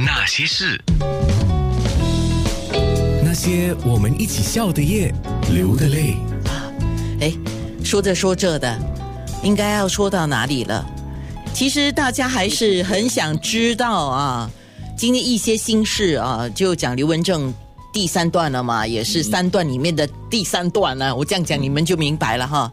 那些事，那些我们一起笑的夜，流的泪。哎，说着说着的，应该要说到哪里了？其实大家还是很想知道啊，今天一些心事啊，就讲刘文正第三段了嘛，也是三段里面的第三段了。我这样讲你们就明白了哈。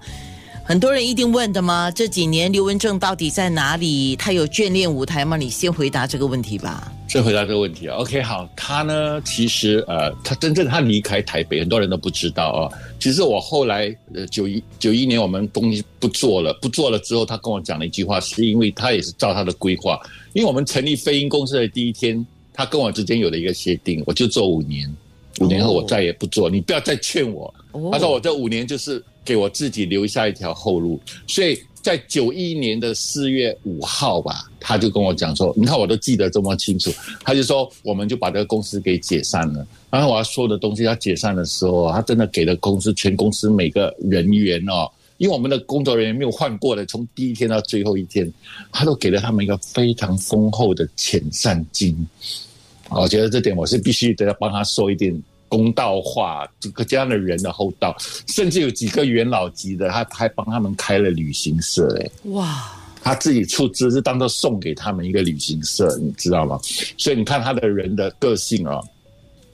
很多人一定问的吗？这几年刘文正到底在哪里？他有眷恋舞台吗？你先回答这个问题吧。先回答这个问题啊。OK，好，他呢，其实呃，他真正他离开台北，很多人都不知道啊。其实我后来呃，九一九一年我们东西不做了，不做了之后，他跟我讲了一句话，是因为他也是照他的规划，因为我们成立飞鹰公司的第一天，他跟我之间有了一个协定，我就做五年，五年后我再也不做，你不要再劝我。他说我这五年就是给我自己留下一条后路，所以在九一年的四月五号吧，他就跟我讲说，你看我都记得这么清楚，他就说我们就把这个公司给解散了。然后我要说的东西，他解散的时候，他真的给了公司全公司每个人员哦，因为我们的工作人员没有换过的，从第一天到最后一天，他都给了他们一个非常丰厚的遣散金。我觉得这点我是必须得要帮他说一点。公道话，这个这样的人的厚道，甚至有几个元老级的，他还帮他们开了旅行社，哎，哇，他自己出资是当做送给他们一个旅行社，你知道吗？所以你看他的人的个性啊。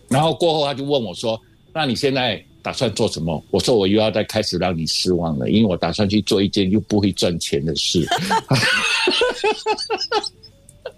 然后过后他就问我说：“那你现在打算做什么？”我说：“我又要再开始让你失望了，因为我打算去做一件又不会赚钱的事。”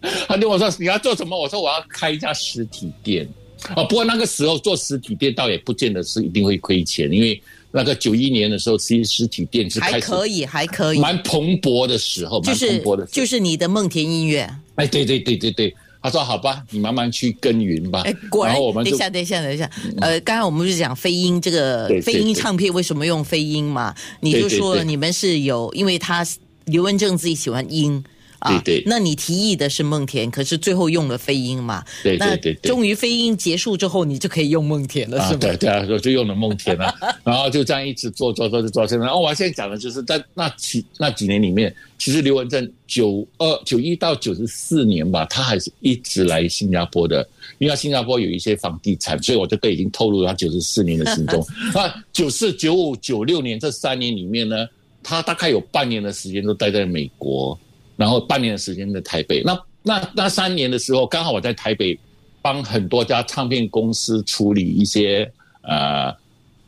他跟我说：“你要做什么？”我说：“我要开一家实体店。”哦，不过那个时候做实体店倒也不见得是一定会亏钱，因为那个九一年的时候，其实实体店是还可以，还可以，蛮蓬勃的时候，蛮蓬勃的，就是你的梦田音乐。哎，对对对对对，他说好吧，你慢慢去耕耘吧。哎，果然，等一下，等一下，等一下，呃，刚才我们不是讲飞鹰这个飞鹰唱片为什么用飞鹰嘛？你就说你们是有，因为他刘文正自己喜欢鹰。对对，那你提议的是梦田，可是最后用了飞鹰嘛？对对对，终于飞鹰结束之后，你就可以用梦田了，是吗？对对啊，就用了梦田了，然后就这样一直做做做做做。现在，哦，我现在讲的就是在那几那几年里面，其实刘文正九二九一到九十四年吧，他还是一直来新加坡的，因为新加坡有一些房地产，所以我这个已经透露他九十四年的行踪。那九四九五九六年这三年里面呢，他大概有半年的时间都待在美国。然后半年的时间在台北，那那那三年的时候，刚好我在台北帮很多家唱片公司处理一些呃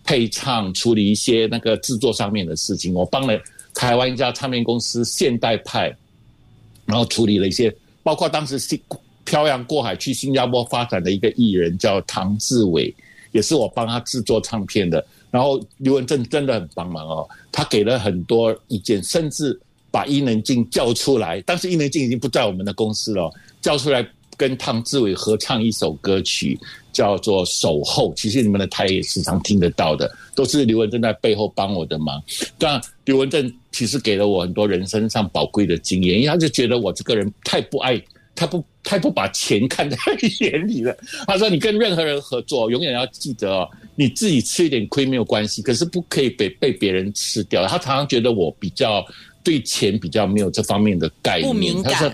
配唱，处理一些那个制作上面的事情。我帮了台湾一家唱片公司现代派，然后处理了一些，包括当时新漂洋过海去新加坡发展的一个艺人叫唐志伟，也是我帮他制作唱片的。然后刘文正真的很帮忙哦，他给了很多意见，甚至。把伊能静叫出来，当时伊能静已经不在我们的公司了，叫出来跟汤志伟合唱一首歌曲，叫做《守候》。其实你们的台也时常听得到的，都是刘文正在背后帮我的忙。但刘文正其实给了我很多人生上宝贵的经验，因为他就觉得我这个人太不爱，他不太不把钱看在 眼里了。他说：“你跟任何人合作，永远要记得哦，你自己吃一点亏没有关系，可是不可以被被别人吃掉。”他常常觉得我比较。对钱比较没有这方面的概念，他说：“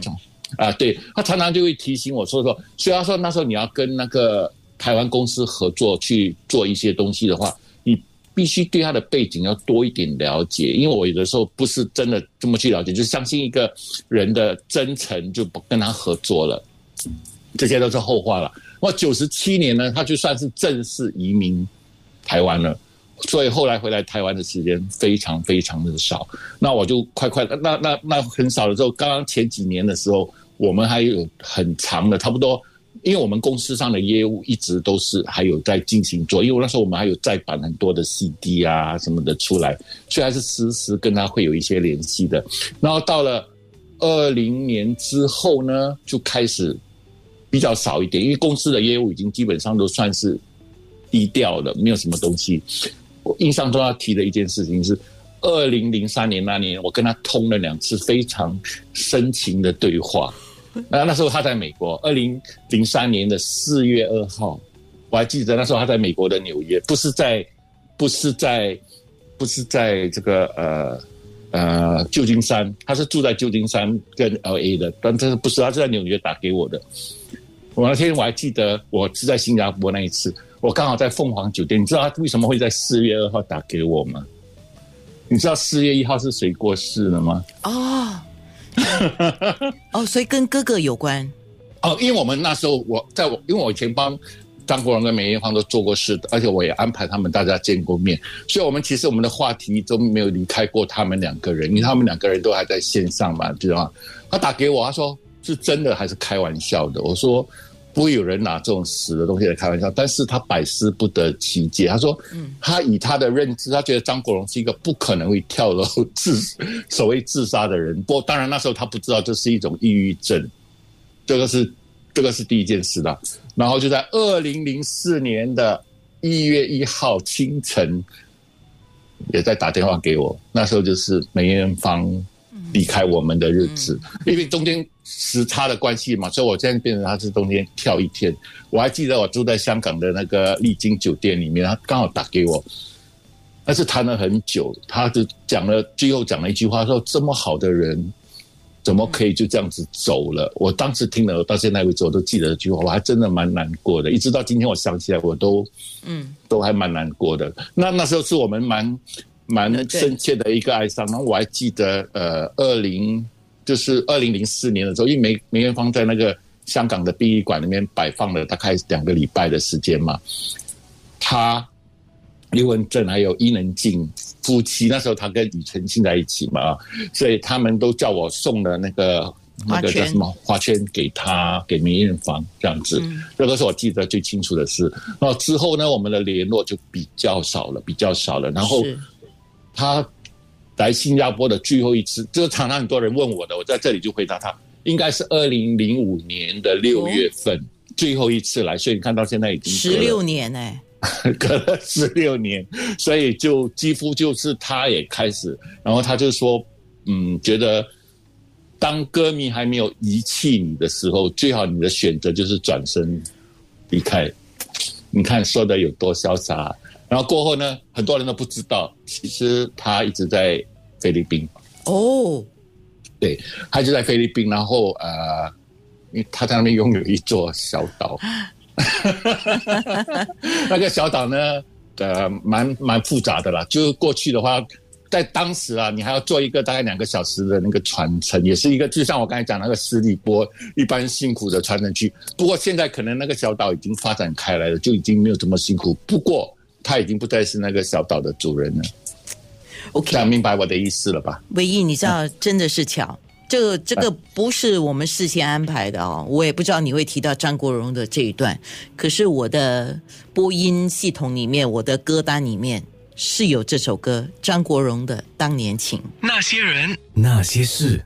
啊，对他常常就会提醒我说说，所以他说那时候你要跟那个台湾公司合作去做一些东西的话，你必须对他的背景要多一点了解，因为我有的时候不是真的这么去了解，就相信一个人的真诚就不跟他合作了，这些都是后话了。我九十七年呢，他就算是正式移民台湾了。”所以后来回来台湾的时间非常非常的少，那我就快快那那那很少的时候，刚刚前几年的时候，我们还有很长的，差不多，因为我们公司上的业务一直都是还有在进行做，因为那时候我们还有再版很多的 CD 啊什么的出来，所以还是时时跟他会有一些联系的。然后到了二零年之后呢，就开始比较少一点，因为公司的业务已经基本上都算是低调了，没有什么东西。我印象中要提的一件事情是，二零零三年那年，我跟他通了两次非常深情的对话。那那时候他在美国，二零零三年的四月二号，我还记得那时候他在美国的纽约，不是在，不是在，不是在这个呃呃旧金山，他是住在旧金山跟 L A 的，但这是不是他是在纽约打给我的。我那天我还记得，我是在新加坡那一次，我刚好在凤凰酒店。你知道他为什么会在四月二号打给我吗？你知道四月一号是谁过世了吗？哦，哦，所以跟哥哥有关。哦，因为我们那时候我在我，因为我以前帮张国荣跟梅艳芳都做过事的，而且我也安排他们大家见过面，所以我们其实我们的话题都没有离开过他们两个人，因为他们两个人都还在线上嘛，知道吗？他打给我，他说是真的还是开玩笑的？我说不会有人拿这种死的东西来开玩笑，但是他百思不得其解。他说，他以他的认知，他觉得张国荣是一个不可能会跳楼自所谓自杀的人。不过当然那时候他不知道这是一种抑郁症。这个是这个是第一件事的，然后就在二零零四年的一月一号清晨，也在打电话给我。那时候就是梅艳芳离开我们的日子，因为中间时差的关系嘛，所以我现在变成他是中间跳一天。我还记得我住在香港的那个丽晶酒店里面，他刚好打给我，但是谈了很久，他就讲了最后讲了一句话，说这么好的人。怎么可以就这样子走了？我当时听了，到现在为止我都记得这句话，我还真的蛮难过的。一直到今天，我想起来，我都嗯，都还蛮难过的。那那时候是我们蛮蛮深切的一个哀伤。然后我还记得，呃，二零就是二零零四年的时候，因为梅梅艳芳在那个香港的殡仪馆里面摆放了大概两个礼拜的时间嘛，他。刘文正还有伊能静夫妻，那时候他跟庾澄庆在一起嘛，所以他们都叫我送了那个那个叫什么花圈给他，给梅艳芳这样子，这个是我记得最清楚的事。那之后呢，我们的联络就比较少了，比较少了。然后他来新加坡的最后一次，就是常常很多人问我的，我在这里就回答他，应该是二零零五年的六月份最后一次来，所以你看到现在已经十六年哎。隔了十六年，所以就几乎就是他也开始，然后他就说，嗯，觉得当歌迷还没有遗弃你的时候，最好你的选择就是转身离开。你看说的有多潇洒。然后过后呢，很多人都不知道，其实他一直在菲律宾。哦，对，他就在菲律宾，然后呃，因为他在那边拥有一座小岛。那个小岛呢，呃，蛮蛮复杂的啦。就是过去的话，在当时啊，你还要坐一个大概两个小时的那个船程，也是一个就像我刚才讲那个十里波一般辛苦的船程去。不过现在可能那个小岛已经发展开来了，就已经没有这么辛苦。不过他已经不再是那个小岛的主人了。OK，想明白我的意思了吧？唯一你知道，真的是巧。这个这个不是我们事先安排的哦，我也不知道你会提到张国荣的这一段。可是我的播音系统里面，我的歌单里面是有这首歌，张国荣的《当年情》。那些人，那些事。